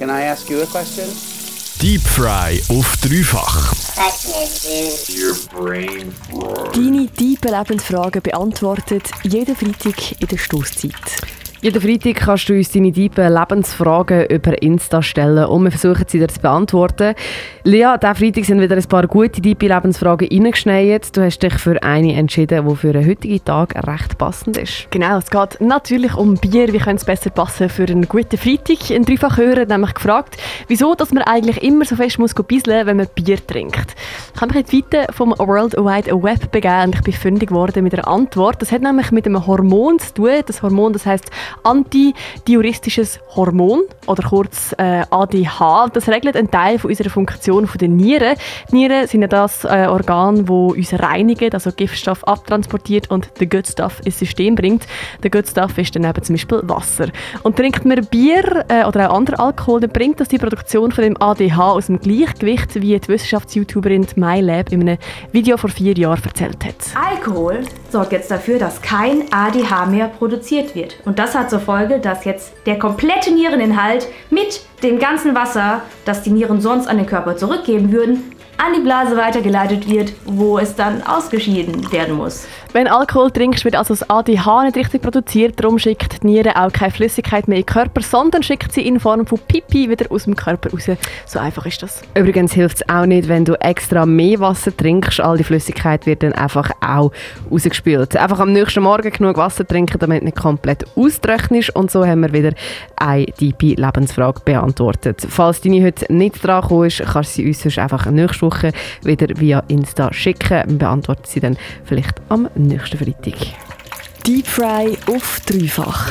Can I ask you a question? Deep Fry auf dreifach. Deine tiefen Lebensfragen beantwortet jeden Freitag in der Stoßzeit. Jeden Freitag kannst du uns deine tiefen Lebensfragen über Insta stellen und wir versuchen sie dir zu beantworten. Lea, diesen Freitag sind wieder ein paar gute tiefe Lebensfragen reingeschneit. Du hast dich für eine entschieden, die für den heutigen Tag recht passend ist. Genau, es geht natürlich um Bier. Wie könnte es besser passen für einen guten Freitag? Ein Dreifachhörer hat nämlich gefragt, wieso dass man eigentlich immer so fest muss bisseln, wenn man Bier trinkt. Ich habe mich in die Weite vom World Wide Web begeben und ich bin fündig geworden mit einer Antwort. Das hat nämlich mit einem Hormon zu tun. Das Hormon, das heißt antidiuristisches Hormon oder kurz äh, ADH. Das regelt einen Teil von unserer Funktion von den Nieren. Die Nieren sind ja das äh, Organ, wo uns reinigt, also Giftstoff abtransportiert und den Good Stuff ins System bringt. Der Good Stuff ist dann eben zum Beispiel Wasser. Und trinkt man Bier äh, oder auch anderen Alkohol, dann bringt das die Produktion von dem ADH aus dem Gleichgewicht, wie die Wissenschafts-YouTuberin MyLab in einem Video vor vier Jahren erzählt hat. Alkohol sorgt jetzt dafür, dass kein ADH mehr produziert wird. Und das hat zur Folge, dass jetzt der komplette Niereninhalt mit dem ganzen Wasser, das die Nieren sonst an den Körper zurückgeben würden, an die Blase weitergeleitet wird, wo es dann ausgeschieden werden muss. Wenn Alkohol trinkst, wird also das ADH nicht richtig produziert. Darum schickt die Niere auch keine Flüssigkeit mehr in den Körper, sondern schickt sie in Form von Pipi wieder aus dem Körper raus. So einfach ist das. Übrigens hilft es auch nicht, wenn du extra mehr Wasser trinkst. All die Flüssigkeit wird dann einfach auch rausgespült. Einfach am nächsten Morgen genug Wasser trinken, damit du nicht komplett austrocknest. Und so haben wir wieder eine tiefe Lebensfrage beantwortet. Falls deine heute nicht dran ist, kannst du sie uns sonst einfach nächste Woche wieder via Insta schicken. Wir beantworten sie dann vielleicht am nächsten Freitag. Deep Fry auf dreifach.